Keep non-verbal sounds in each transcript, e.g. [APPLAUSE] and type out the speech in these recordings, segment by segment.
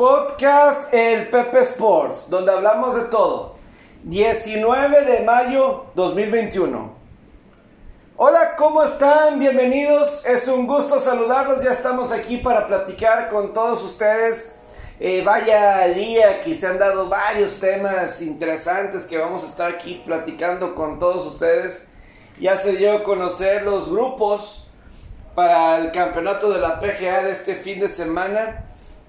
Podcast El Pepe Sports, donde hablamos de todo. 19 de mayo 2021. Hola, ¿cómo están? Bienvenidos. Es un gusto saludarlos. Ya estamos aquí para platicar con todos ustedes. Eh, vaya día que se han dado varios temas interesantes que vamos a estar aquí platicando con todos ustedes. Ya se dio a conocer los grupos para el campeonato de la PGA de este fin de semana.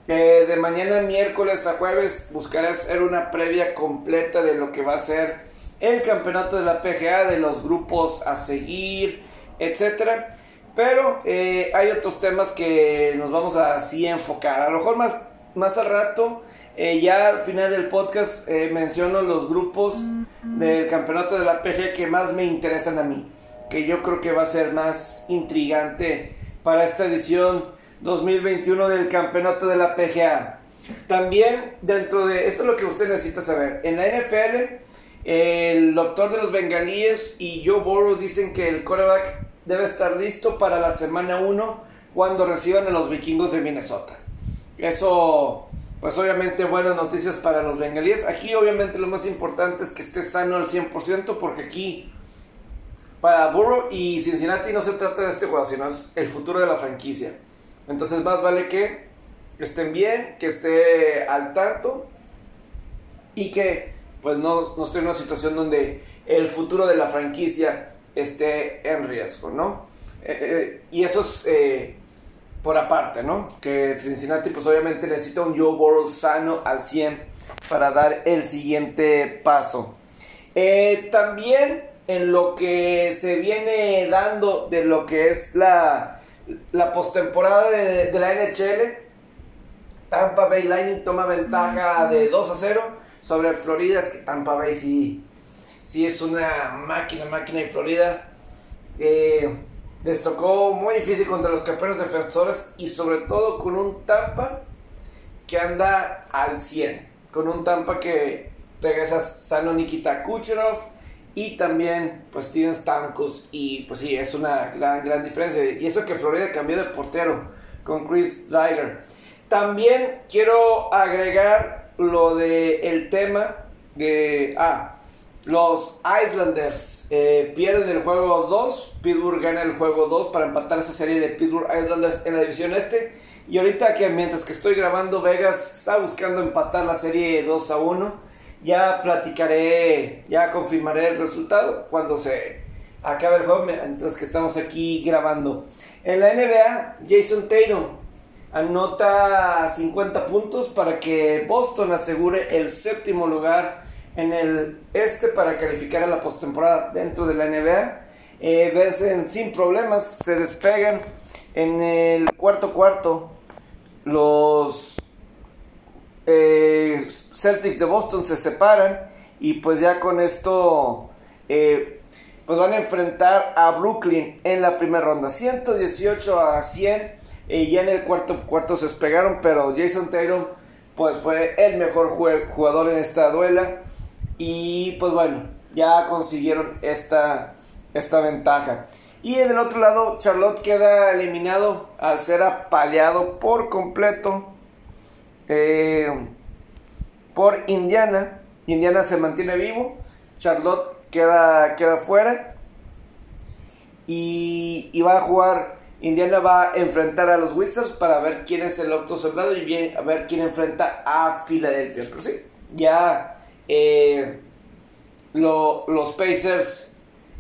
Eh, de mañana miércoles a jueves buscaré hacer una previa completa de lo que va a ser el campeonato de la PGA, de los grupos a seguir, etcétera. Pero eh, hay otros temas que nos vamos a así enfocar. A lo mejor más, más al rato, eh, ya al final del podcast, menciono los grupos del campeonato de la PGA que más me interesan a mí. Que yo creo que va a ser más intrigante para esta edición 2021 del campeonato de la PGA. También dentro de esto es lo que usted necesita saber. En la NFL, el doctor de los bengalíes y Joe Burrow dicen que el quarterback debe estar listo para la semana 1 cuando reciban a los vikingos de Minnesota. Eso, pues obviamente buenas noticias para los bengalíes. Aquí obviamente lo más importante es que esté sano al 100% porque aquí para Burrow y Cincinnati no se trata de este juego, sino es el futuro de la franquicia. Entonces más vale que estén bien, que esté al tanto y que pues no, no esté en una situación donde el futuro de la franquicia esté en riesgo, ¿no? Eh, eh, y eso es eh, por aparte, ¿no? Que Cincinnati pues obviamente necesita un Joe Burrow sano al 100 para dar el siguiente paso. también en lo que se viene dando de lo que es la la postemporada de, la NHL, Tampa Bay Lightning toma ventaja de 2 a 0 sobre Florida. Es que Tampa Bay sí, sí es una máquina, máquina y Florida. Eh, les tocó muy difícil contra los campeones defensores y sobre todo con un Tampa que anda al 100. Con un Tampa que regresa sano Nikita Kucherov y también pues Steven Stamkos y pues sí, es una gran, gran diferencia. Y eso que Florida cambió de portero con Chris Ryder. También quiero agregar lo de tema de... Ah, los Islanders eh, pierden el juego 2, Pittsburgh gana el juego 2 para empatar esa serie de Pittsburgh Islanders en la división este. Y ahorita que mientras que estoy grabando Vegas está buscando empatar la serie 2 a 1 ya platicaré, ya confirmaré el resultado cuando se acabe el juego, mientras que estamos aquí grabando. En la NBA, Jason Tatum anota 50 puntos para que Boston asegure el séptimo lugar en el este para calificar a la postemporada dentro de la NBA. Eh, sin problemas, se despegan en el cuarto cuarto los eh, Celtics de Boston se separan y pues ya con esto eh, pues van a enfrentar a Brooklyn en la primera ronda. 118 a 100 y ya en el cuarto cuarto se despegaron pero Jason Tatum pues fue el mejor jugador en esta duela. Y pues bueno ya consiguieron esta, esta ventaja. Y del otro lado Charlotte queda eliminado al ser apaleado por completo eh, por Indiana. Indiana se mantiene vivo. Charlotte queda, queda fuera. Y, va a jugar. Indiana va a enfrentar a los Wizards para ver quién es el otro soldado y bien, a ver quién enfrenta a Filadelfia. Pero sí, ya eh, los Pacers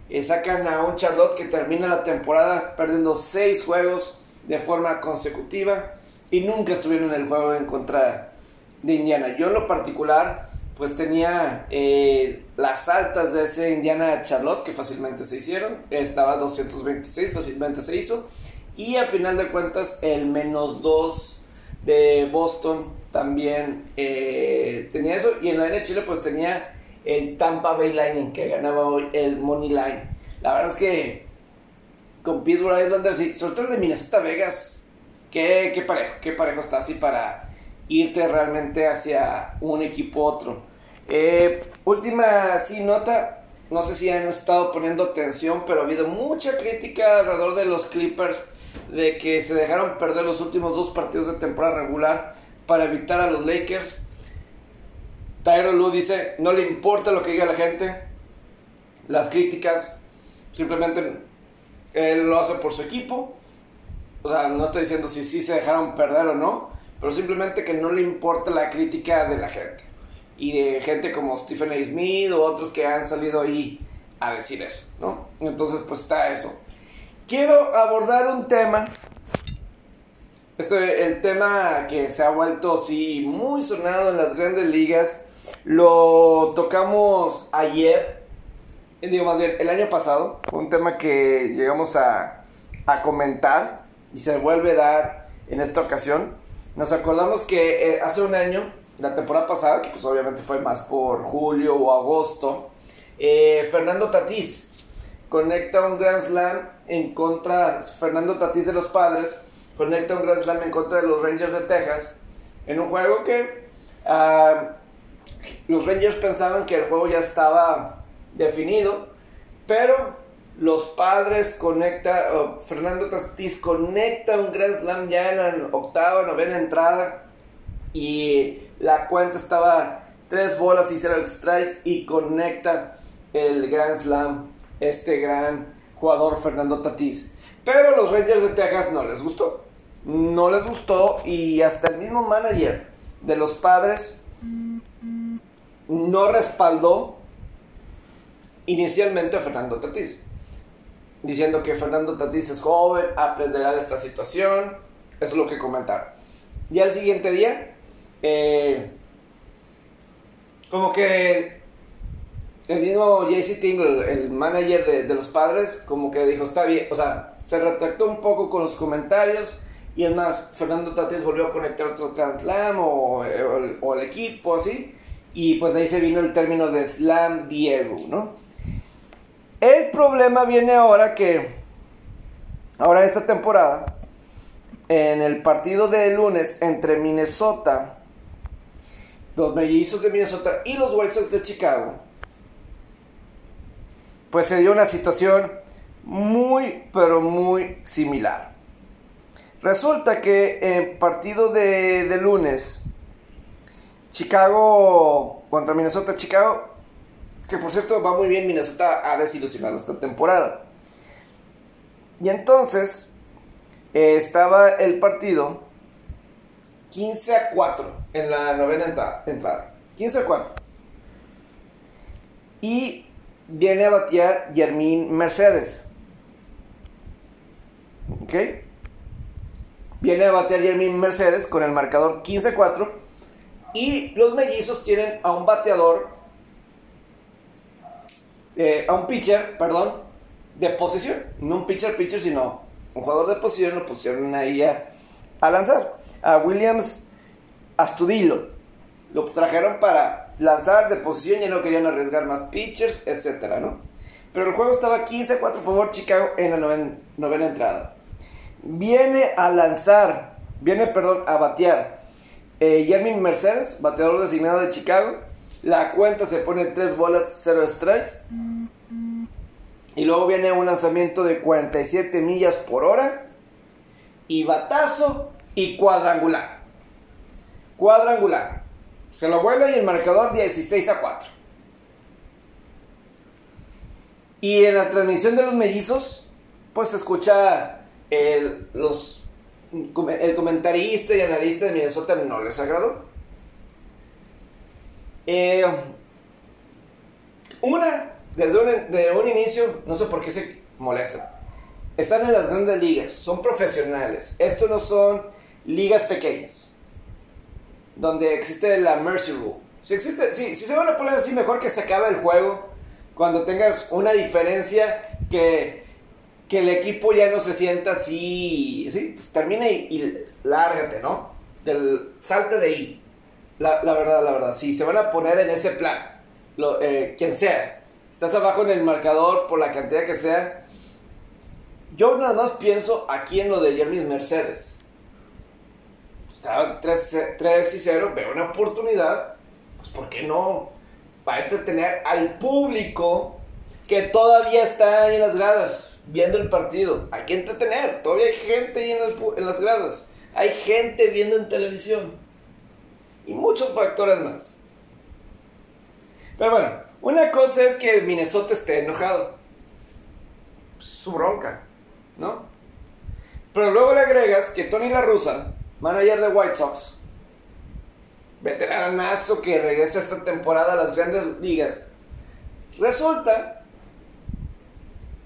eh, sacan a un Charlotte que termina la temporada perdiendo seis juegos de forma consecutiva y nunca estuvieron en el juego en contra de Indiana. Yo en lo particular, pues tenía eh, las altas de ese Indiana Charlotte que fácilmente se hicieron. Estaba 226, fácilmente se hizo. Y al final de cuentas, el menos 2 de Boston también eh, tenía eso. Y en la NHL, pues tenía el Tampa Bay Lightning que ganaba hoy el Money Line. La verdad es que con Pittsburgh Islanders y sobre todo de Minnesota Vegas qué, qué parejo, qué parejo está así para irte realmente hacia un equipo otro. Eh, última sí nota, no sé si han estado poniendo atención, pero ha habido mucha crítica alrededor de los Clippers de que se dejaron perder los últimos dos partidos de temporada regular para evitar a los Lakers. Tyron Lue dice, no le importa lo que diga la gente, las críticas, simplemente él lo hace por su equipo. O sea, no estoy diciendo si sí se dejaron perder o no, pero simplemente que no le importa la crítica de la gente. Y de gente como Stephen A. Smith o otros que han salido ahí a decir eso, ¿no? Entonces, pues está eso. Quiero abordar un tema. Este, el tema que se ha vuelto, sí, muy sonado en las grandes ligas. Lo tocamos ayer, digo más bien, el año pasado. Un tema que llegamos a, a comentar y se vuelve a dar en esta ocasión. Nos acordamos que eh, hace un año, la temporada pasada, que pues obviamente fue más por julio o agosto, eh, Fernando Tatís conecta un Grand Slam en contra, Fernando Tatís de los Padres, conecta un Grand Slam en contra de los Rangers de Texas, en un juego que ah, los Rangers pensaban que el juego ya estaba definido, pero los padres conecta, Fernando Tatís conecta un Grand Slam ya en la octava, novena entrada y la cuenta estaba tres bolas y cero strikes y conecta el Grand Slam este gran jugador Fernando Tatís. Pero los Rangers de Texas no les gustó. No les gustó y hasta el mismo manager de los padres no respaldó inicialmente a Fernando Tatís diciendo que Fernando Tatís es joven, aprenderá de esta situación. Eso es lo que comentaron. Y al siguiente día, eh, como que el mismo JC Tingle, el manager de, los padres, como que dijo, está bien, o sea, se retractó un poco con los comentarios. Y es más, Fernando Tatís volvió a conectar otro Grand Slam o, o, el equipo, así. Y pues de ahí se vino el término de Slam Diego, ¿no? El problema viene ahora que, ahora esta temporada, en el partido de lunes entre Minnesota, los mellizos de Minnesota y los White Sox de Chicago, pues se dio una situación muy, pero muy similar. Resulta que en partido de, de lunes, Chicago contra Minnesota, Chicago que por cierto va muy bien, Minnesota ha desilusionado esta temporada. Y entonces eh, estaba el partido 15 a 4 en la novena entrada. 15 a 4. Y viene a batear Yermín Mercedes. ¿Ok? Viene a batear Yermín Mercedes con el marcador 15 a 4. Y los mellizos tienen a un bateador eh, a un pitcher, perdón, de posición. No un pitcher, pitcher, sino un jugador de posición lo pusieron ahí a, lanzar. A Williams Astudillo. Lo trajeron para lanzar de posición, y no querían arriesgar más pitchers, etcétera, ¿no? Pero el juego estaba 15 4 a favor Chicago en la novena entrada. Viene a lanzar, viene, perdón, a batear. Eh, Mercedes, bateador designado de Chicago, la cuenta se pone 3 bolas, 0 strikes. Y luego viene un lanzamiento de 47 millas por hora. Y batazo y cuadrangular. Cuadrangular. Se lo vuela y el marcador 16 a 4. Y en la transmisión de los mellizos, pues se escucha el, los, el comentarista y analista de Minnesota no les agradó. Eh, una, desde un, inicio, no sé por qué se molestan. Están en las grandes ligas, son profesionales. Esto no son ligas pequeñas, donde existe la Mercy Rule. Si, existe, si, se van a poner así, mejor que se acabe el juego cuando tengas una diferencia que, que el equipo ya no se sienta así. ¿sí? Pues termina y, y lárgate, ¿no? Del, salte de ahí. La, verdad, la verdad, si se van a poner en ese plan, lo, eh, quien sea, estás abajo en el marcador por la cantidad que sea, yo nada más pienso aquí en lo de Jeremy Mercedes. Estaba 3, 3 y 0, veo una oportunidad, pues ¿por qué no? Para entretener al público que todavía está ahí en las gradas viendo el partido. Hay que entretener, todavía hay gente ahí en las gradas. Hay gente viendo en televisión. Muchos factores más. Pero bueno, una cosa es que Minnesota esté enojado. Su bronca, ¿no? Pero luego le agregas que Tony La Russa, manager de White Sox, veteranazo que regresa esta temporada a las grandes ligas, resulta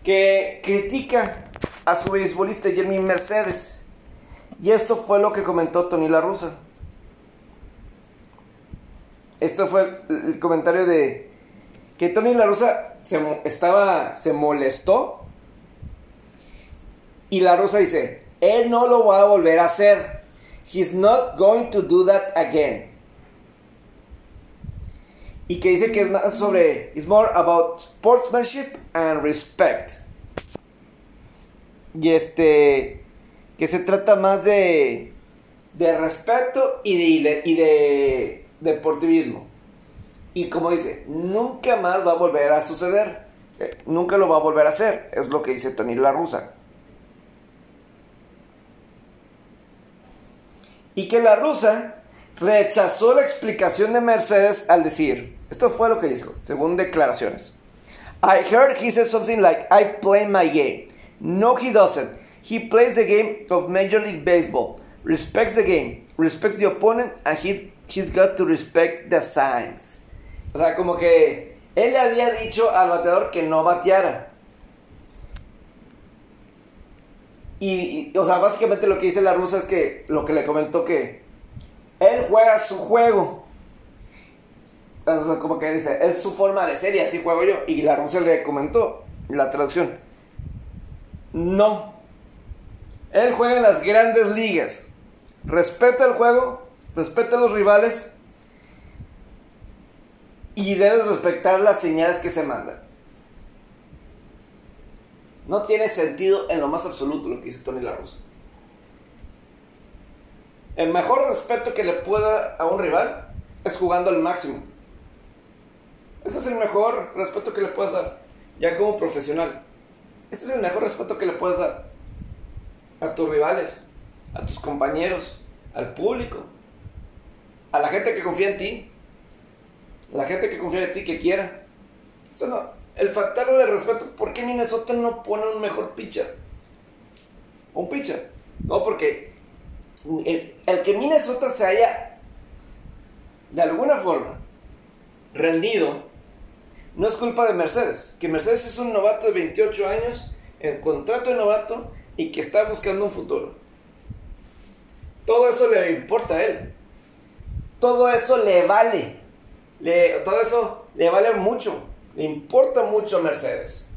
que critica a su beisbolista Jeremy Mercedes. Y esto fue lo que comentó Tony La Russa. Esto fue el comentario de que Tony La Russa se, estaba, se molestó. Y La Russa dice, él no lo va a volver a hacer. He's not going to do that again. Y que dice que es más sobre, it's more about sportsmanship and respect. Y este, que se trata más de, de respeto y de deportivismo. Y como dice, nunca más va a volver a suceder. Eh, nunca lo va a volver a hacer. Es lo que dice Tony La Rusa. Y que la rusa rechazó la explicación de Mercedes al decir, esto fue lo que dijo, según declaraciones. I heard he said something like, I play my game. No, he doesn't. He plays the game of Major League Baseball, respects the game, respects the opponent, and he, he's got to respect the signs. O sea, como que él le había dicho al bateador que no bateara. Y, o sea, básicamente lo que dice la rusa es que lo que le comentó que él juega su juego. O sea, como que dice, es su forma de ser y así juego yo. Y la rusa le comentó la traducción. No. Él juega en las grandes ligas. Respeta el juego, respeta a los rivales y debes respetar las señales que se mandan. No tiene sentido en lo más absoluto lo que dice Tony La El mejor respeto que le pueda a un rival es jugando al máximo. Ese es el mejor respeto que le puedas dar, ya como profesional. Ese es el mejor respeto que le puedes dar a tus rivales, a tus compañeros, al público, a la gente que confía en ti, a la gente que confía en ti, que quiera. Eso no, el factor de respeto, ¿por qué Minnesota no pone un mejor pitcher? Un pitcher. No, porque el, el, que Minnesota se haya, de alguna forma, rendido, no es culpa de Mercedes. Que Mercedes es un novato de 28 años, en contrato de novato, y que está buscando un futuro. Todo eso le importa a él. Todo eso le vale. Le, todo eso le vale mucho. Le importa mucho a Mercedes.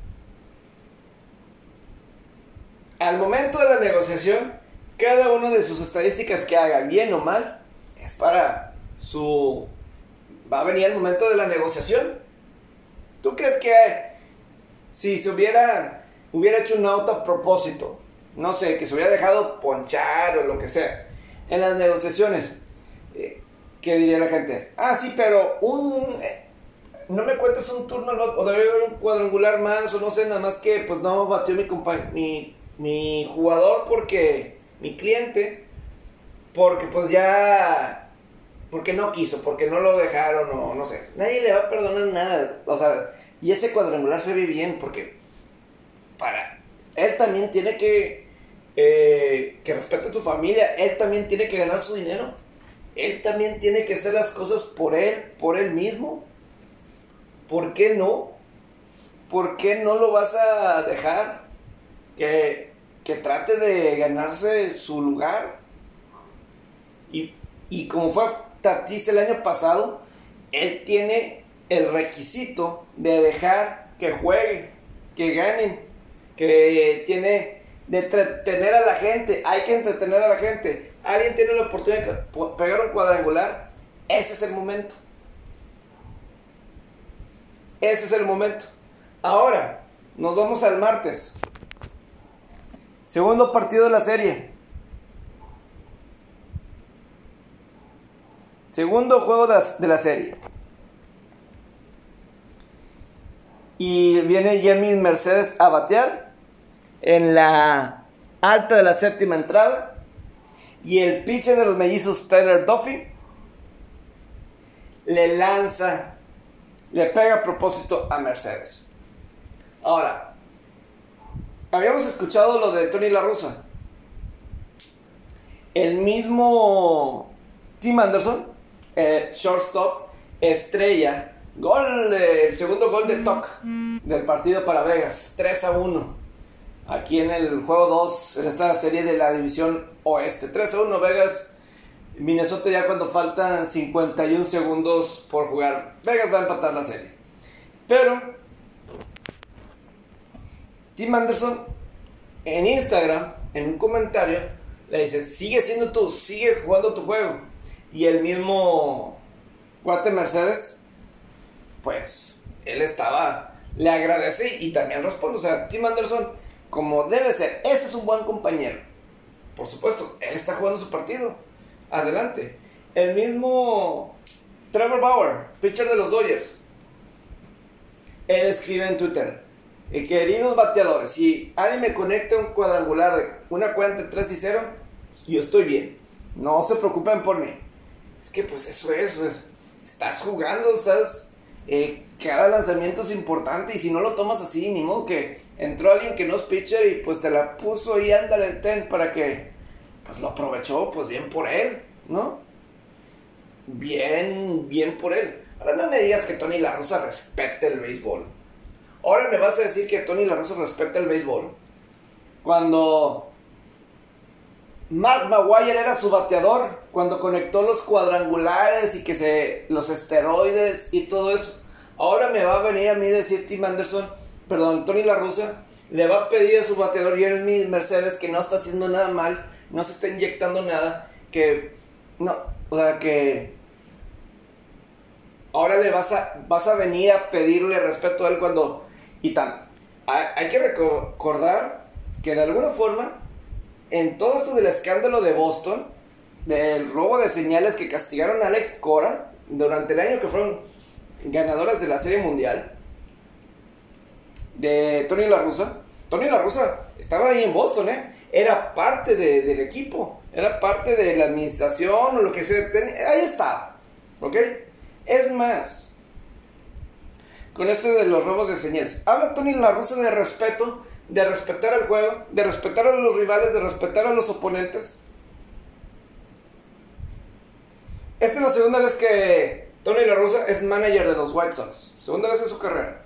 Al momento de la negociación, cada una de sus estadísticas que haga, bien o mal, es para su... Va a venir el momento de la negociación. ¿Tú crees que si se hubiera, hubiera hecho un auto a propósito, no sé, que se hubiera dejado ponchar o lo que sea, en las negociaciones, ¿qué diría la gente? Ah, sí, pero un no me cuentes un turno o debe haber un cuadrangular más o no sé, nada más que pues no batió mi, mi, mi jugador porque mi cliente, porque pues ya, porque no quiso, porque no lo dejaron o no sé, nadie le va a perdonar nada, o sea, y ese cuadrangular se ve bien porque para, él también tiene que, eh, que respete a su familia, él también tiene que ganar su dinero, él también tiene que hacer las cosas por él, por él mismo. ¿por qué no? ¿Por qué no lo vas a dejar que, trate de ganarse su lugar? Y, como fue Tatis el año pasado, él tiene el requisito de dejar que juegue, que ganen, que tiene de entretener a la gente, hay que entretener a la gente. Alguien tiene la oportunidad de pegar un cuadrangular, ese es el momento. Ese es el momento. Ahora, nos vamos al martes. Segundo partido de la serie. Segundo juego de la serie. Y viene Jeremy Mercedes a batear en la alta de la séptima entrada. Y el pitcher de los mellizos, Tyler Duffy, le lanza, le pega a propósito a Mercedes. Ahora, habíamos escuchado lo de Tony La Russa. El mismo Tim Anderson, shortstop, estrella, gol, el segundo gol de Toc del partido para Vegas, 3 a 1. Aquí en el juego 2, en esta serie de la división oeste, 3 a 1 Vegas. Minnesota ya cuando faltan 51 segundos por jugar. Vegas va a empatar la serie. Pero Tim Anderson en Instagram, en un comentario, le dice, sigue siendo tú, sigue jugando tu juego. Y el mismo cuate Mercedes, pues, él estaba, le agradece y también responde. O sea, Tim Anderson, como debe ser, ese es un buen compañero. Por supuesto, él está jugando su partido. Adelante. El mismo Trevor Bauer, pitcher de los Dodgers. Él escribe en Twitter, eh, queridos bateadores, si alguien me conecta un cuadrangular de una cuenta de 3 y 0, yo estoy bien. No se preocupen por mí. Es que pues eso es, estás jugando, estás... Eh, cada lanzamiento es importante y si no lo tomas así, ni modo que entró alguien que no es pitcher y pues te la puso y ándale, ten para que pues lo aprovechó, pues bien por él, ¿no? Bien, bien por él. Ahora no me digas que Tony La Rosa respete el béisbol. Ahora me vas a decir que Tony La Rosa respeta el béisbol. Cuando Mark Maguire era su bateador, cuando conectó los cuadrangulares y que se los esteroides y todo eso. Ahora me va a venir a mí decir Tim Anderson, perdón, Tony La Rosa, le va a pedir a su bateador Jeremy Mercedes que no está haciendo nada mal, no se está inyectando nada, que no, o sea que ahora le vas a, vas a venir a pedirle respeto a él cuando... Y tan, hay que recordar que de alguna forma, en todo esto del escándalo de Boston, del robo de señales que castigaron a Alex Cora durante el año que fueron ganadoras de la Serie Mundial, de Tony La Russa. Tony La Russa estaba ahí en Boston, ¿eh? Era parte de, del equipo, era parte de la administración o lo que sea. Ahí estaba, ¿ok? Es más, con esto de los robos de señales, habla Tony La Russa de respeto, de respetar el juego, de respetar a los rivales, de respetar a los oponentes. Esta es la segunda vez que Tony La Russa es manager de los White Sox. Segunda vez en su carrera.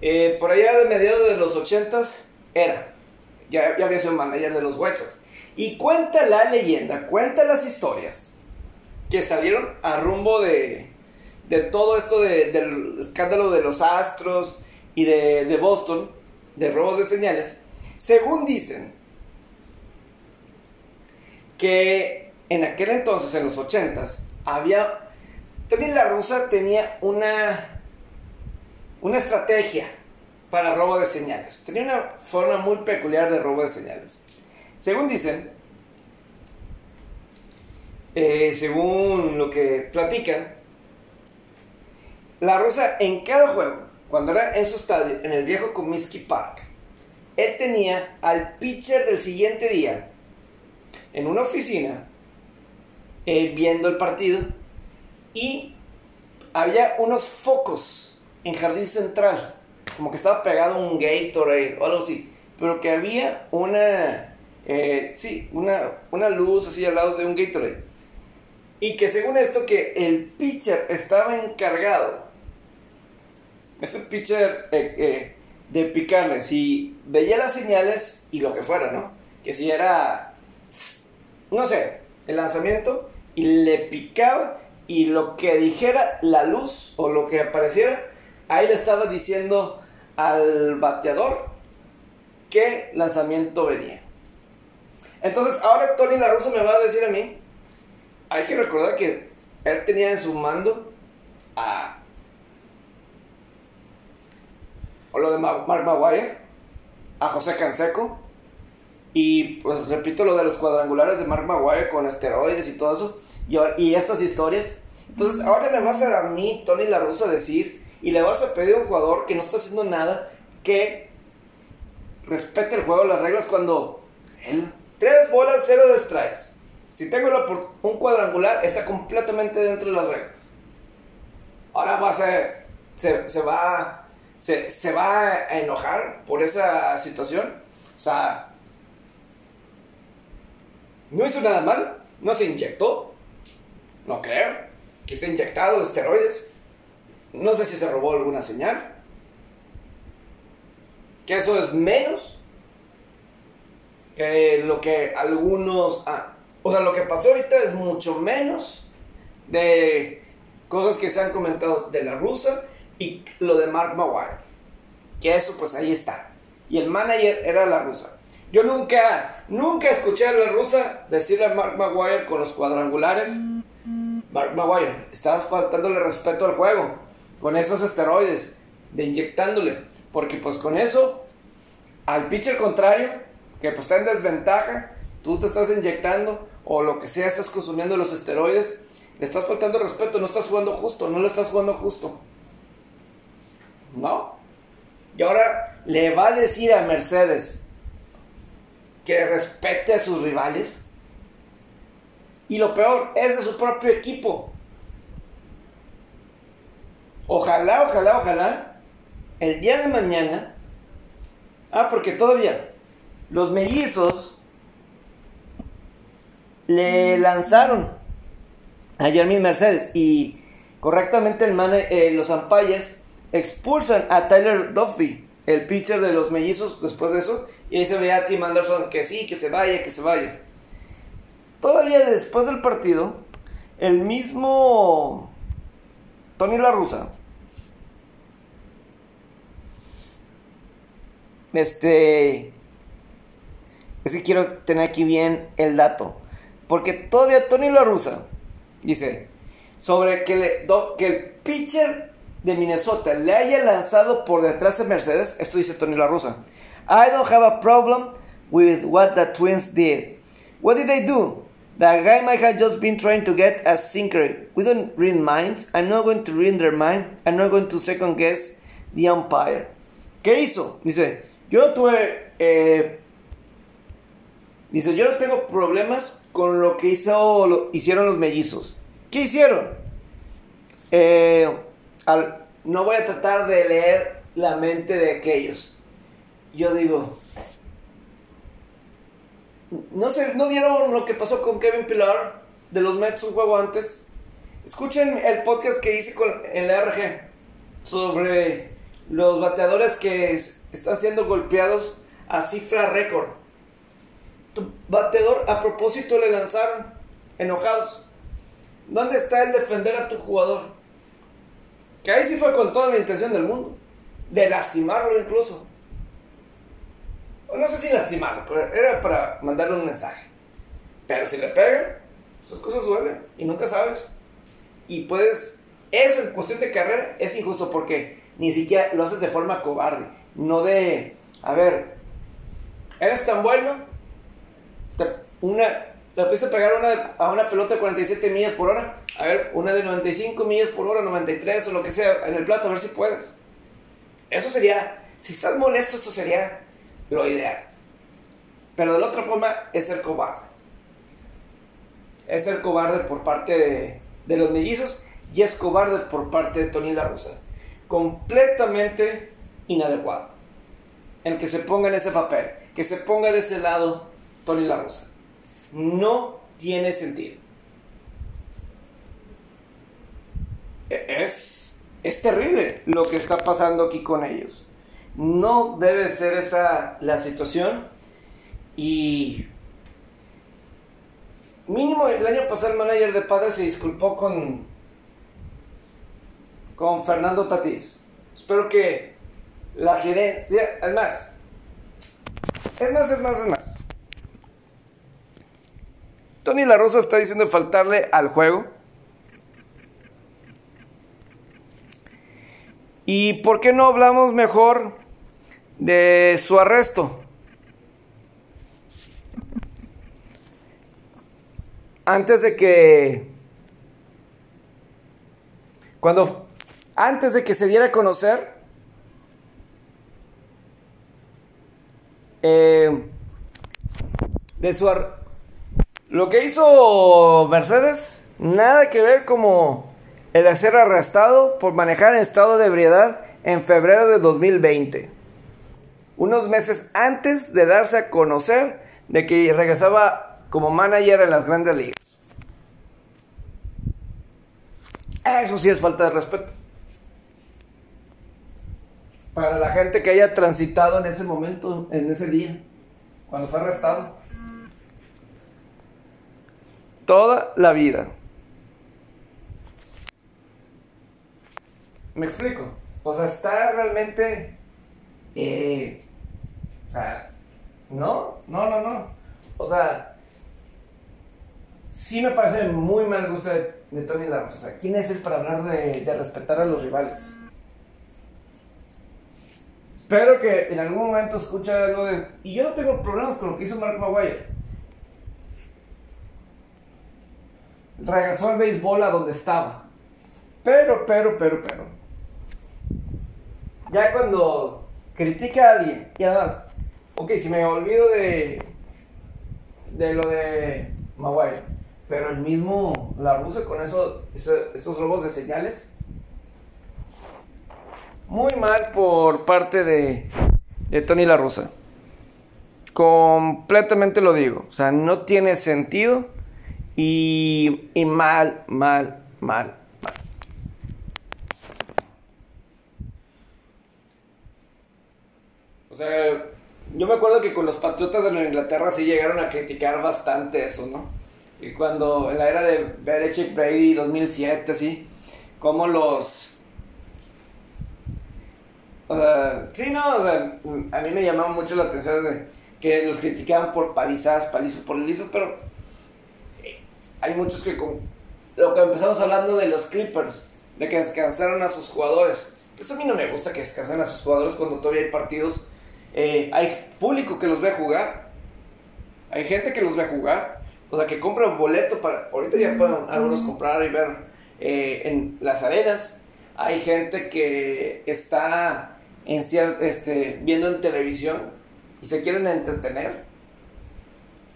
Eh, por allá de mediados de los 80s era. Ya, ya, había sido manager de los White Sox. Y cuenta la leyenda, cuenta las historias que salieron a rumbo de, de todo esto de, del escándalo de los Astros y de, de Boston, de robos de señales. Según dicen, que en aquel entonces, en los 80s, había. También la rusa tenía una. Una estrategia para robo de señales. Tenía una forma muy peculiar de robo de señales. Según dicen, eh, según lo que platican, la rusa en cada juego, cuando era en su estadio, en el viejo Comiskey Park, él tenía al pitcher del siguiente día en una oficina eh, viendo el partido y había unos focos en Jardín Central, como que estaba pegado un Gatorade o algo así, pero que había una, eh, sí, una, una luz así al lado de un Gatorade. Y que según esto que el pitcher estaba encargado, ese pitcher eh, eh, de picarle, si veía las señales y lo que fuera, ¿no? Que si era, no sé, el lanzamiento y le picaba y lo que dijera la luz o lo que apareciera, ahí le estaba diciendo al bateador qué lanzamiento venía. Entonces ahora Tony La me va a decir a mí, hay que recordar que él tenía en su mando a... O lo de Mark Maguire, a José Canseco, y pues repito lo de los cuadrangulares de Mark Maguire con esteroides y todo eso, y, estas historias. Entonces ahora me vas a, a mí, Tony La Russa, decir, y le vas a pedir a un jugador que no está haciendo nada, que respete el juego, las reglas cuando él... Tres bolas, cero de strikes. Si tengo un cuadrangular, está completamente dentro de las reglas. ahora va a ser, se, se va, se, se va a enojar por esa situación. O sea, no hizo nada mal, no se inyectó, no creo, que esté inyectado de esteroides. No sé si se robó alguna señal. Que eso es menos que lo que algunos... O sea, lo que pasó ahorita es mucho menos de cosas que se han comentado de la rusa y lo de Mark Maguire. Que eso pues ahí está. Y el manager era la rusa. Yo nunca, nunca escuché a la rusa decirle a Mark Maguire con los cuadrangulares. Mark Maguire, está faltándole respeto al juego. Con esos esteroides, de inyectándole. Porque pues con eso, al pitcher contrario, que pues está en desventaja, tú te estás inyectando o lo que sea, estás consumiendo los esteroides, le estás faltando respeto, no estás jugando justo, no le estás jugando justo. ¿No? Y ahora le va a decir a Mercedes que respete a sus rivales. Y lo peor, es de su propio equipo. Ojalá, ojalá, ojalá, el día de mañana. Ah, porque todavía los mellizos le lanzaron a Jeremy Mercedes y correctamente el eh, los umpires expulsan a Tyler Duffy, el pitcher de los mellizos, después de eso, y ahí se ve a Tim Anderson que sí, que se vaya, que se vaya. Todavía después del partido, el mismo Tony La Russa, este, es que quiero tener aquí bien el dato, porque todavía Tony La Russa dice sobre que, que el pitcher de Minnesota le haya lanzado por detrás de Mercedes, esto dice Tony La Russa. I don't have a problem with what the twins did. What did they do? The guy might have just been trying to get a sinker. We don't read minds. I'm not going to read their mind. I'm not going to second guess the umpire. ¿Qué hizo? Dice, yo tuve. Eh, dice, yo no tengo problemas con lo que hizo, lo, hicieron los mellizos. ¿Qué hicieron? Eh, no voy a tratar de leer la mente de aquellos yo digo, no sé, ¿no vieron lo que pasó con Kevin Pilar de los Mets un juego antes? Escuchen el podcast que hice con, en la RG sobre los bateadores que están siendo golpeados a cifra récord. Tu bateador a propósito le lanzaron enojados. ¿Dónde está el defender a tu jugador? Que ahí sí fue con toda la intención del mundo. De lastimarlo incluso no sé si lastimarlo, pero era para mandarle un mensaje. Pero si le pega, esas cosas duelen y nunca sabes. Y puedes, eso en cuestión de carrera es injusto porque ni siquiera lo haces de forma cobarde, no de, a ver, eres tan bueno, una, le pudiste pegar una, a una pelota de 47 millas por hora, a ver, una de 95 millas por hora, 93 o lo que sea, en el plato, a ver si puedes. Eso sería, si estás molesto, eso sería lo ideal. Pero de la otra forma es ser cobarde. Es ser cobarde por parte de, los mellizos y es cobarde por parte de Tony La Rosa. Completamente inadecuado. El que se ponga en ese papel, que se ponga de ese lado Tony La Rosa. No tiene sentido. E-, es, es terrible lo que está pasando aquí con ellos. No debe ser esa la situación. Y mínimo el año pasado el manager de Padres se disculpó con, con Fernando Tatís. Espero que la gerencia, es más, es más, es más, es más. Tony La Rosa está diciendo faltarle al juego. ¿Y por qué no hablamos mejor de su arresto. Antes de que... Cuando... Antes de que se diera a conocer... Eh, de su... Lo que hizo Mercedes, nada que ver como el ser arrestado por manejar en estado de ebriedad en febrero de 2020, unos meses antes de darse a conocer de que regresaba como manager en las grandes ligas. Eso sí es falta de respeto. Para la gente que haya transitado en ese momento, en ese día, cuando fue arrestado. Toda la vida. ¿Me explico? O sea, está realmente... Eh, sea, no, no, no, no. O sea, sí me parece muy mal gusto de, Tony La O sea, ¿quién es él para hablar de, de respetar a los rivales? Espero que en algún momento escuche algo de... Y yo no tengo problemas con lo que hizo Mark Maguire. Regresó al béisbol a donde estaba. Pero, pero, pero, pero ya cuando critica a alguien, y además, ok, si me olvido de, de lo de Maguire, pero el mismo la rusa con eso, esos robos de señales, muy mal por parte de, de Tony La Rusa. Completamente lo digo. O sea, no tiene sentido. Y, y mal, mal, mal. O sea, yo me acuerdo que con los Patriotas de Nueva Inglaterra sí llegaron a criticar bastante eso, ¿no? Y cuando en la era de Belichick Brady 2007, así, como los... O sea, sí, no, a mí me llamaba mucho la atención de que los criticaban por palizadas, palizas, por lisas, pero hay muchos que con lo que empezamos hablando de los Clippers, de que descansaron a sus jugadores. Eso a mí no me gusta que descansen a sus jugadores cuando todavía hay partidos eh, hay público que los ve jugar. Hay gente que los ve jugar. O sea, que compra un boleto para... Ahorita ya pueden algunos comprar y ver eh, en las arenas. Hay gente que está en este, viendo en televisión y se quieren entretener.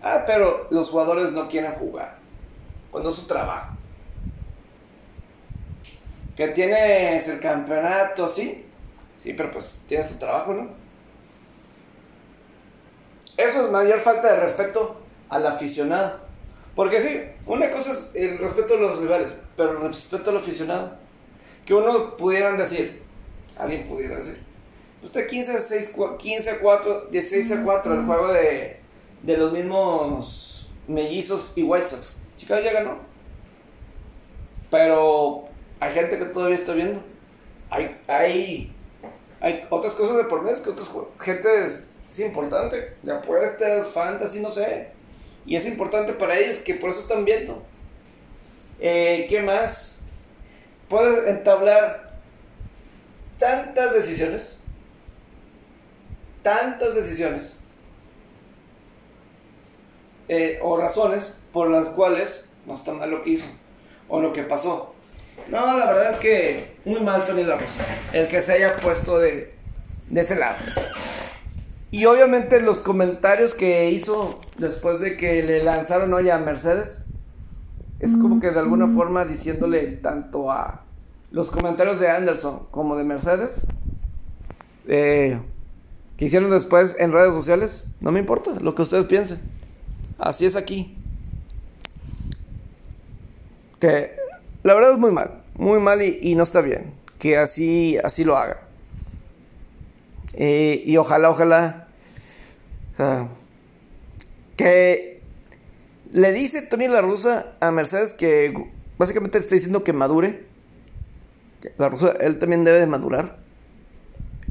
Ah, pero los jugadores no quieren jugar. Cuando es su trabajo. Que tienes el campeonato, sí. Sí, pero pues tienes tu trabajo, ¿no? Eso es mayor falta de respeto al aficionado. Porque sí, una cosa es el respeto a los rivales, pero el respeto al aficionado. Que uno pudieran decir, alguien pudiera decir, usted 15 a 6, 15 a 4, 16 a 4 el juego de, de los mismos mellizos y White Sox. Chicago ya ganó. Pero hay gente que todavía está viendo. Hay, hay, hay otras cosas de por medio que otras gente es importante. De apuestas, fantasy, no sé. Y es importante para ellos que por eso están viendo. Eh, ¿Qué más? Puedes entablar tantas decisiones. Tantas decisiones. Eh, o razones por las cuales no está mal lo que hizo. O lo que pasó. No, la verdad es que muy mal Tony La Rosa. El que se haya puesto de, de ese lado. Y obviamente los comentarios que hizo después de que le lanzaron hoy a Mercedes, es como que de alguna forma diciéndole tanto a los comentarios de Anderson como de Mercedes, eh, que hicieron después en redes sociales, no me importa lo que ustedes piensen. Así es aquí. Que la verdad es muy mal, muy mal y, no está bien que así, así lo haga. Y ojalá, ojalá que le dice Tony La Rusa a Mercedes que básicamente está diciendo que madure. La Rusa, él también debe de madurar.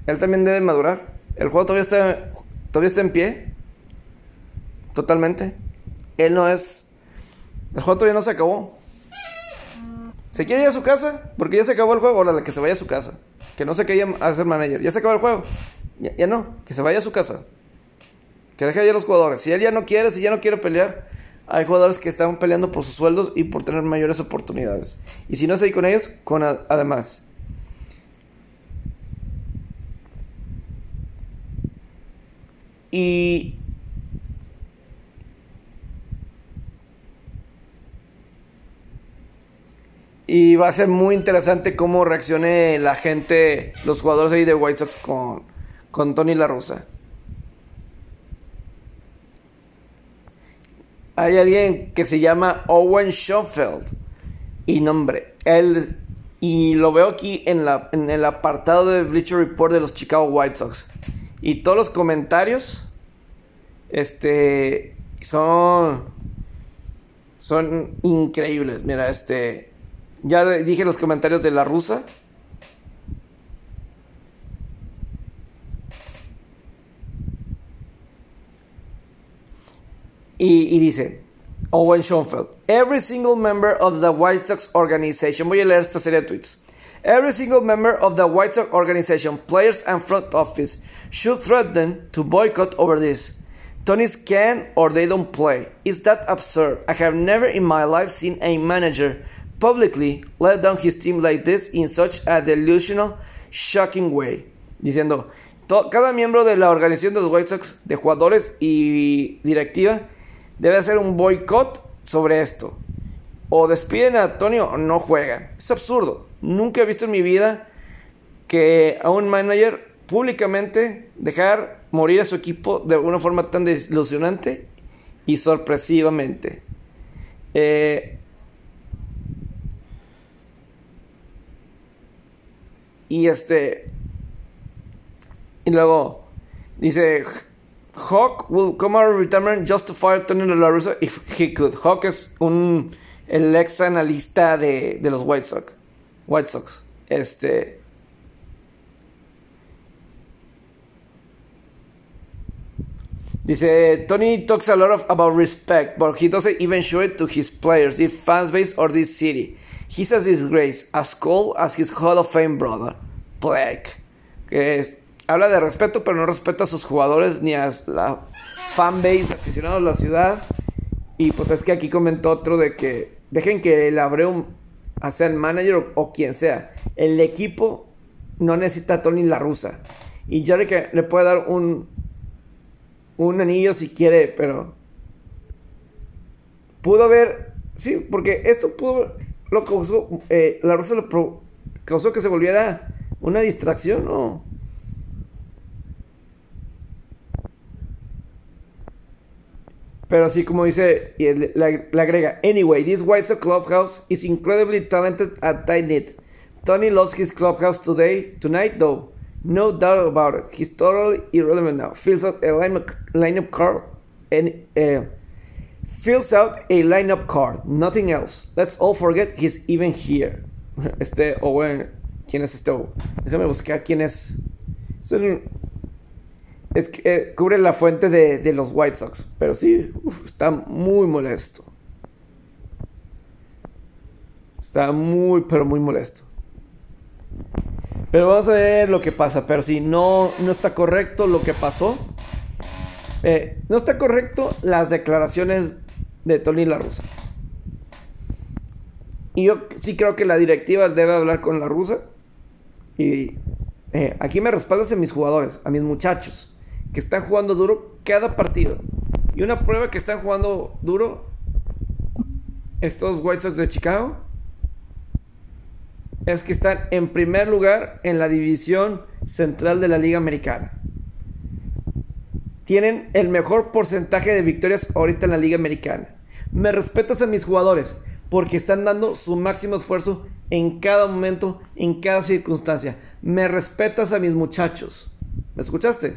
Él también debe madurar. El juego todavía está, todavía está en pie. Totalmente. Él no es. El juego todavía no se acabó. ¿Se quiere ir a su casa? Porque ya se acabó el juego. Ahora, que se vaya a su casa. Que no se quería hacer manager. Ya se acabó el juego. ya no. Que se vaya a su casa. Que deje a los jugadores. Si él ya no quiere, si ya no quiere pelear, hay jugadores que están peleando por sus sueldos y por tener mayores oportunidades. Y si no se con ellos, con además. Y Y va a ser muy interesante cómo reaccione la gente, los jugadores ahí de White Sox con, con Tony La Russa. Hay alguien que se llama Owen Schoenfeld. Y nombre, él. Y lo veo aquí en, la, en el apartado de Bleacher Report de los Chicago White Sox. Y todos los comentarios. Este. Son. Son increíbles. Mira, este. Ya dije los comentarios de la rusa. Y, y, dice Owen Schoenfeld, every single member of the White Sox organization, voy a leer esta serie de tweets. Every single member of the White Sox organization, players and front office, should threaten to boycott over this. Tony's can or they don't play. Is that absurd? I have never in my life seen a manager publicly let down his team like this in such a delusional, shocking way. Diciendo, cada miembro de la organización de los White Sox, de jugadores y directiva, debe hacer un boicot sobre esto. O despiden a Tony o no juegan. Es absurdo. Nunca he visto en mi vida que a un manager públicamente dejar morir a su equipo de una forma tan desilusionante y sorpresivamente. Eh, Y este. Y luego dice: Hawk will come out of retirement just to fire Tony La Russa if he could. Hawk es un. El ex analista de, de los White Sox. White Sox. Este. Dice, Tony talks a lot of, about respect, but he doesn't even show it to his players, the fans base, or this city. He's a disgrace, as cold as his Hall of Fame brother, Black. Que es, habla de respeto, pero no respeta a sus jugadores ni a la fanbase, aficionados de la ciudad. Y pues es que aquí comentó otro de que dejen que el Abreu sea el manager o, o, quien sea. El equipo no necesita a Tony La Rusa. Y Jerry que le puede dar un, un anillo si quiere, pero pudo haber, sí, porque esto pudo lo causó, eh, la rosa lo causó que se volviera una distracción, ¿no? Pero así como dice, y le, agrega, anyway, this White clubhouse is incredibly talented at tight knit. Tony lost his clubhouse today, tonight though. No doubt about it. He's totally irrelevant now. Fills out a lineup, lineup card and uh, fills out a lineup card. Nothing else. Let's all forget he's even here. [LAUGHS] Este Owen, ¿quién es este Owen? Déjame buscar quién es. Es, un, es eh, cubre la fuente de, de, los White Sox. Pero sí, está muy molesto. Está muy, pero muy molesto. Pero vamos a ver lo que pasa. Pero si no, no está correcto lo que pasó. Eh, no está correcto las declaraciones de Tony La Rusa. Y yo sí creo que la directiva debe hablar con la rusa. Y eh, aquí me respaldas a mis jugadores, a mis muchachos, que están jugando duro cada partido. Y una prueba que están jugando duro estos White Sox de Chicago es que están en primer lugar en la división central de la Liga Americana. Tienen el mejor porcentaje de victorias ahorita en la Liga Americana. Me respetas a mis jugadores porque están dando su máximo esfuerzo en cada momento, en cada circunstancia. Me respetas a mis muchachos. ¿Me escuchaste?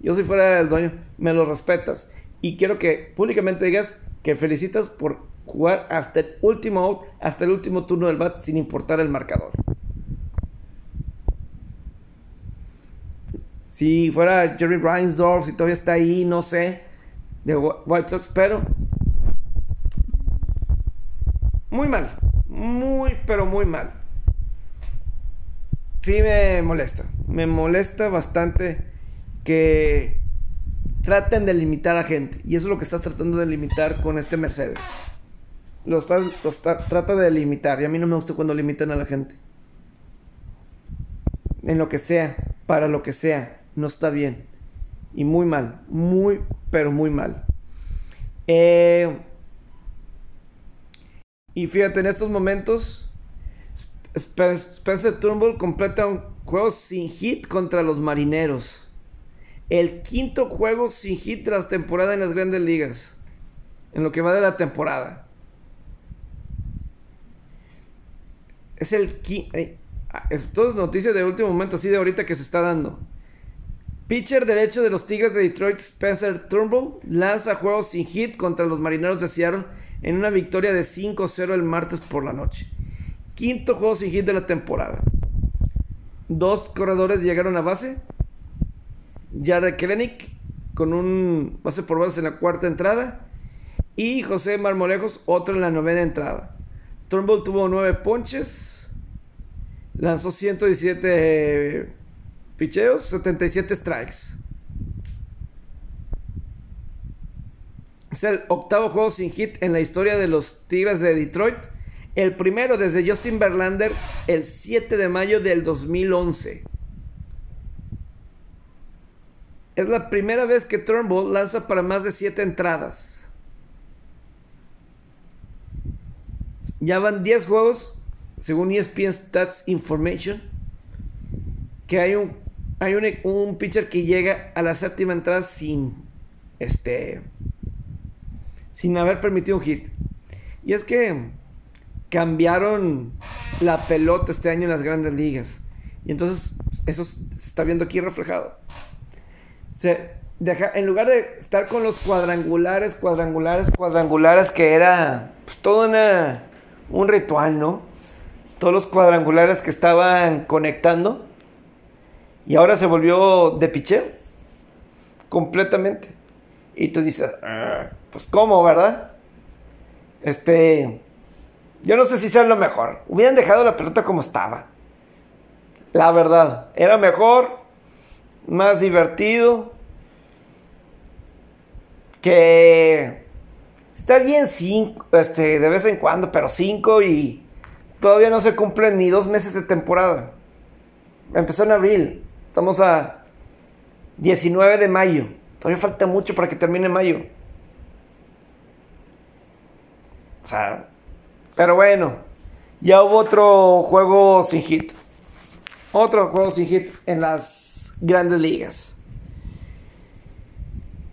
Yo si fuera el dueño, me los respetas. Y quiero que públicamente digas que felicitas por jugar hasta el último out, hasta el último turno del bat, sin importar el marcador. Si fuera Jerry Reinsdorf, si todavía está ahí, no sé, de White Sox, pero muy mal, muy, pero muy mal. Sí me molesta, me molesta bastante que traten de limitar a gente. Y eso es lo que estás tratando de limitar con este Mercedes lo, está, trata de limitar. Y a mí no me gusta cuando limitan a la gente. En lo que sea, para lo que sea, no está bien. Y muy mal, muy, pero muy mal. Eh, y fíjate, en estos momentos, Spencer Turnbull completa un juego sin hit contra los marineros. El quinto juego sin hit tras temporada en las grandes ligas. En lo que va de la temporada. Es el quinto. Ah, es noticias de último momento, así de ahorita que se está dando. Pitcher derecho de los Tigres de Detroit, Spencer Turnbull, lanza juegos sin hit contra los Marineros de Seattle en una victoria de 5-0 el martes por la noche. Quinto juego sin hit de la temporada. Dos corredores llegaron a base. Jared Kelenic con un base por base en la cuarta entrada. Y José Marmolejos, otro en la novena entrada. Turnbull tuvo nueve ponches. Lanzó 117 picheos, 77 strikes. Es el octavo juego sin hit en la historia de los Tigres de Detroit. El primero desde Justin Verlander el 7 de mayo del 2011. Es la primera vez que Turnbull lanza para más de 7 entradas. Ya van 10 juegos, según ESPN Stats Information, que hay un, hay un, un pitcher que llega a la séptima entrada sin, este, sin haber permitido un hit. Y es que cambiaron la pelota este año en las grandes ligas. Y entonces eso se está viendo aquí reflejado. Se deja, en lugar de estar con los cuadrangulares, cuadrangulares, cuadrangulares, que era pues, todo una, un ritual, ¿no? Todos los cuadrangulares que estaban conectando. Y ahora se volvió de picheo. Completamente. Y tú dices, ah, pues cómo, ¿verdad? Este yo no sé si sea lo mejor. Hubieran dejado la pelota como estaba. La verdad. Era mejor. Más divertido. Que. Está bien cinco, este, de vez en cuando, pero cinco y todavía no se cumplen ni dos meses de temporada. Empezó en abril. Estamos a 19 de mayo. Todavía falta mucho para que termine mayo. O sea, pero bueno, ya hubo otro juego sin hit. Otro juego sin hit en las grandes ligas.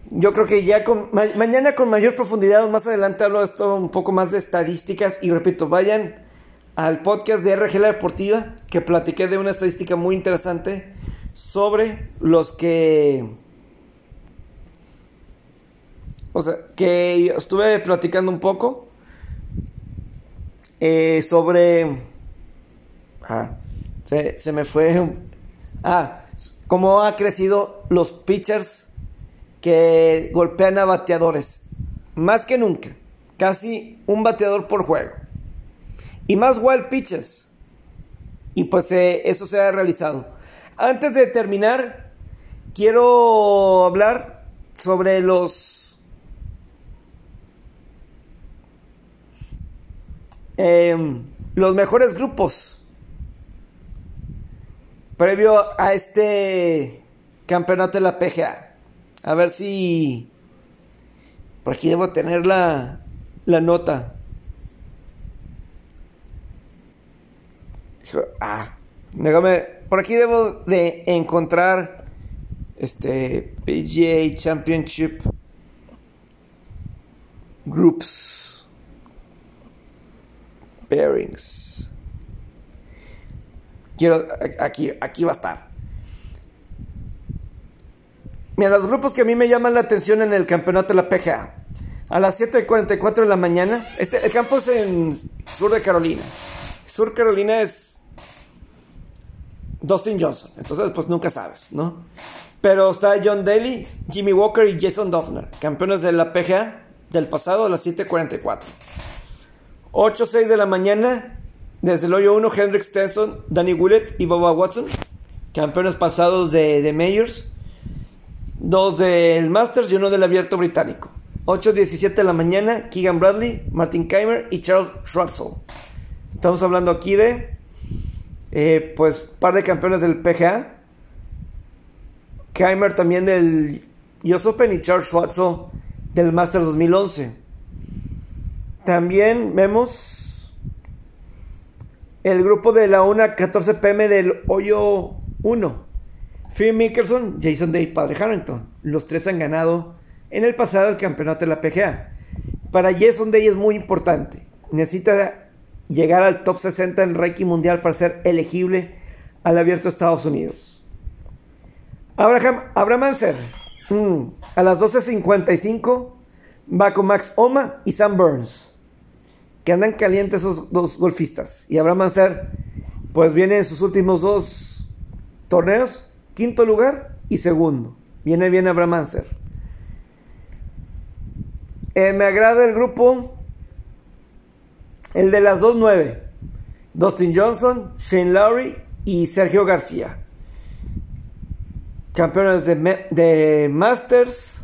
Yo creo que ya con, mañana con mayor profundidad, más adelante hablo de esto un poco más de estadísticas. Y repito, vayan al podcast de RG La Deportiva, que platiqué de una estadística muy interesante sobre los que... O sea, que estuve platicando un poco eh, sobre... Ah, se, me fue... Ah, cómo ha crecido los pitchers que golpean a bateadores. Más que nunca. Casi un bateador por juego. Y más wild pitches. Y pues eh, eso se ha realizado. Antes de terminar, quiero hablar sobre los Em, los mejores grupos previo a este campeonato de la PGA. A ver si por aquí debo tener la, la nota. Ah, déjame, por aquí debo de encontrar este PGA Championship Groups. Bearings. Quiero, aquí, aquí va a estar. Mira, los grupos que a mí me llaman la atención en el campeonato de la PGA. A las 7.44 de la mañana. Este, el campo es en sur de Carolina. Sur Carolina es Dustin Johnson. Entonces, pues nunca sabes, ¿no? Pero está John Daly, Jimmy Walker y Jason Duffner, campeones de la PGA del pasado a las 7.44. 8-6 de la mañana, desde el hoyo 1, Hendrik Stenson, Danny Willett y Boba Watson, campeones pasados de, de Majors, dos del Masters y uno del Abierto Británico. 8-17 de la mañana, Keegan Bradley, Martin Keimer y Charles Schwartzel. Estamos hablando aquí de, eh, pues, par de campeones del PGA. Keimer también del US y Charles Schwartzel del Masters 2011. También vemos el grupo de la 1 14 pm del hoyo 1. Phil Mickelson, Jason Day, Padre Harrington. Los tres han ganado en el pasado el campeonato de la PGA. Para Jason Day es muy importante. Necesita llegar al top 60 en ranking mundial para ser elegible al abierto de Estados Unidos. Abraham, Abraham Anser, mm, a las 12.55 va con Max Oma y Sam Burns, que andan calientes esos dos golfistas. Y Abraham Anser, pues viene en sus últimos dos torneos, quinto lugar y segundo. Viene bien Abraham Anser. Eh, me agrada el grupo, el de las 2-9. Dustin Johnson, Shane Lowry y Sergio García. Campeones de, de Masters,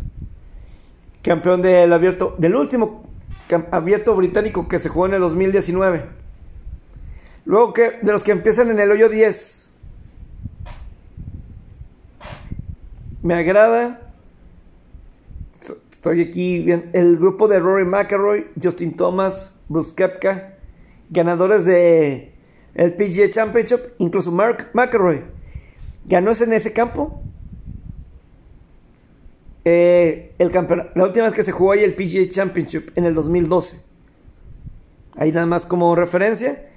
campeón del abierto, del último abierto británico que se jugó en el 2019. Luego que de los que empiezan en el hoyo 10. Me agrada. Estoy aquí. El grupo de Rory McIlroy, Justin Thomas, Bruce Kepka, ganadores de el PGA Championship, incluso Mark McElroy ganó en ese campo. Eh, el la última vez que se jugó ahí el PGA Championship en el 2012. Ahí nada más como referencia.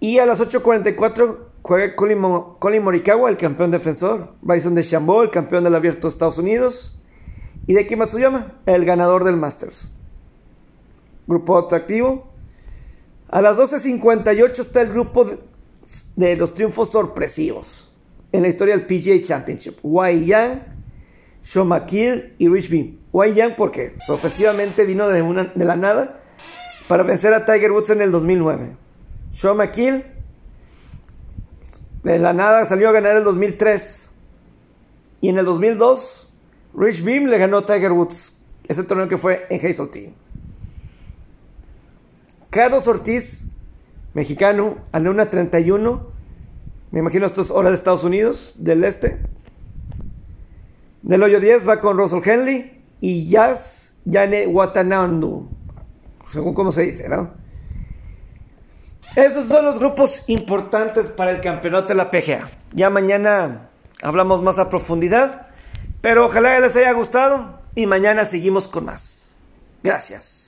Y a las 8.44 juega Colin, Morikawa, el campeón defensor. Bryson de Chambó, el campeón del abierto de Estados Unidos. Y de Matsuyama, el ganador del Masters. Grupo atractivo. A las 12.58 está el grupo de, los triunfos sorpresivos en la historia del PGA Championship. Wai Yang, McKill y Rich Beam. Wai Yang porque sorpresivamente vino de, una, de la nada para vencer a Tiger Woods en el 2009. Sean McKill de la nada salió a ganar el 2003. Y en el 2002, Rich Beam le ganó Tiger Woods. Ese torneo que fue en Hazeltine. Carlos Ortiz, mexicano, a una 31. Me imagino esto es hora de Estados Unidos, del este. Del hoyo 10 va con Russell Henley y Jazz Yane Watanandu. Según cómo se dice, ¿no? Esos son los grupos importantes para el campeonato de la PGA. Ya mañana hablamos más a profundidad. Pero ojalá les haya gustado y mañana seguimos con más. Gracias.